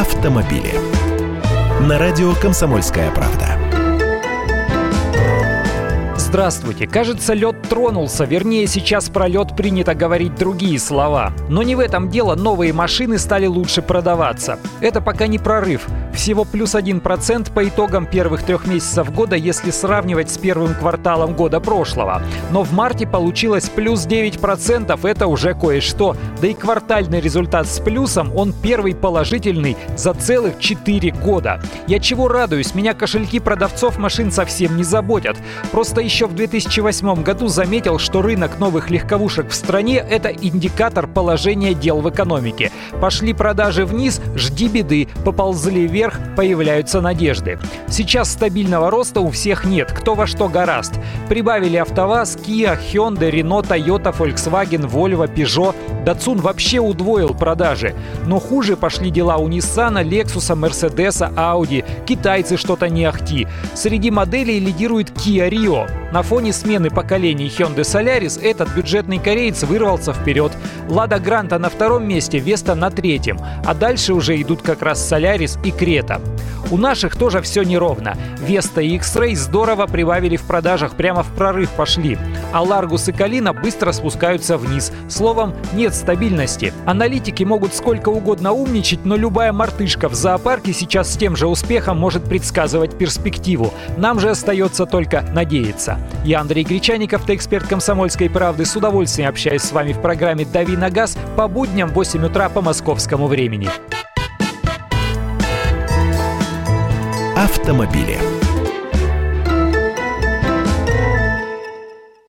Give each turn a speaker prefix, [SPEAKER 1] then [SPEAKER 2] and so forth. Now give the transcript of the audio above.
[SPEAKER 1] автомобили. На радио «Комсомольская правда».
[SPEAKER 2] Здравствуйте. Кажется, лед тронулся. Вернее, сейчас про лед принято говорить другие слова. Но не в этом дело. Новые машины стали лучше продаваться. Это пока не прорыв. Всего плюс 1% по итогам первых трех месяцев года, если сравнивать с первым кварталом года прошлого. Но в марте получилось плюс 9%. Это уже кое-что. Да и квартальный результат с плюсом, он первый положительный за целых 4 года. Я чего радуюсь? Меня кошельки продавцов машин совсем не заботят. Просто еще в 2008 году заметил, что рынок новых легковушек в стране – это индикатор положения дел в экономике. Пошли продажи вниз, жди беды, поползли вверх, появляются надежды. Сейчас стабильного роста у всех нет, кто во что гораст. Прибавили АвтоВАЗ, Kia, Hyundai, Renault, Toyota, Volkswagen, Volvo, Peugeot. Datsun вообще удвоил продажи. Но хуже пошли дела у Nissan, Lexus, Mercedes, Audi. Китайцы что-то не ахти. Среди моделей лидирует Kia Rio. На фоне смены поколений Hyundai Solaris этот бюджетный кореец вырвался вперед. Лада Гранта на втором месте, Веста на третьем. А дальше уже идут как раз Solaris и Крета. У наших тоже все неровно. Веста и X-Ray здорово прибавили в продажах, прямо в прорыв пошли. А Ларгус и Калина быстро спускаются вниз. Словом, нет стабильности. Аналитики могут сколько угодно умничать, но любая мартышка в зоопарке сейчас с тем же успехом может предсказывать перспективу. Нам же остается только надеяться. Я Андрей Гречаников, ты эксперт комсомольской правды. С удовольствием общаюсь с вами в программе «Дави на газ» по будням в 8 утра по московскому времени.
[SPEAKER 1] Автомобили.